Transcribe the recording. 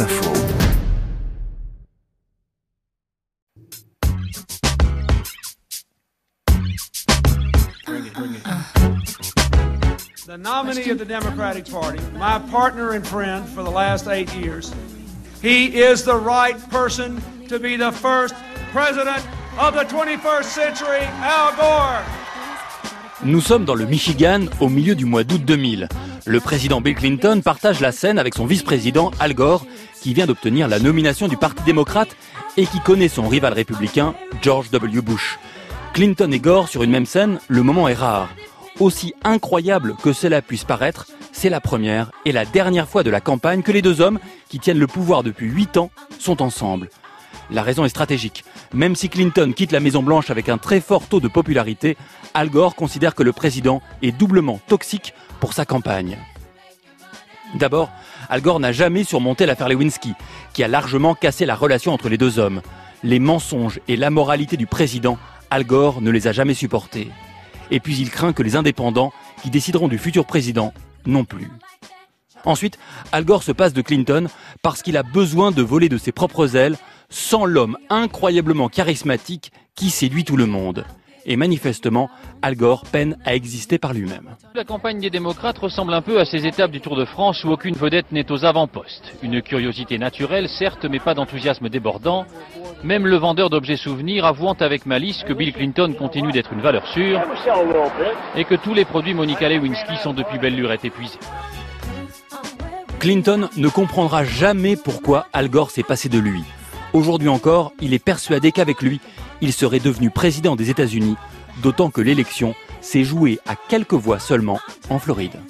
Info. The nominee of the Democratic Party, my partner and friend for the last eight years, he is the right person to be the first president of the 21st century, Al Gore. Nous sommes dans le Michigan au milieu du mois d'août 2000. Le président Bill Clinton partage la scène avec son vice-président Al Gore, qui vient d'obtenir la nomination du Parti démocrate et qui connaît son rival républicain, George W. Bush. Clinton et Gore sur une même scène, le moment est rare. Aussi incroyable que cela puisse paraître, c'est la première et la dernière fois de la campagne que les deux hommes, qui tiennent le pouvoir depuis huit ans, sont ensemble. La raison est stratégique. Même si Clinton quitte la Maison Blanche avec un très fort taux de popularité, Al Gore considère que le président est doublement toxique pour sa campagne. D'abord, Al Gore n'a jamais surmonté l'affaire Lewinsky, qui a largement cassé la relation entre les deux hommes. Les mensonges et l'amoralité du président, Al Gore ne les a jamais supportés. Et puis il craint que les indépendants, qui décideront du futur président, non plus. Ensuite, Al Gore se passe de Clinton parce qu'il a besoin de voler de ses propres ailes sans l'homme incroyablement charismatique qui séduit tout le monde. Et manifestement, Al Gore peine à exister par lui-même. La campagne des démocrates ressemble un peu à ces étapes du Tour de France où aucune vedette n'est aux avant-postes. Une curiosité naturelle, certes, mais pas d'enthousiasme débordant. Même le vendeur d'objets souvenirs avouant avec malice que Bill Clinton continue d'être une valeur sûre et que tous les produits Monica Lewinsky sont depuis belle lurette épuisés. Clinton ne comprendra jamais pourquoi Al Gore s'est passé de lui. Aujourd'hui encore, il est persuadé qu'avec lui, il serait devenu président des États-Unis, d'autant que l'élection s'est jouée à quelques voix seulement en Floride.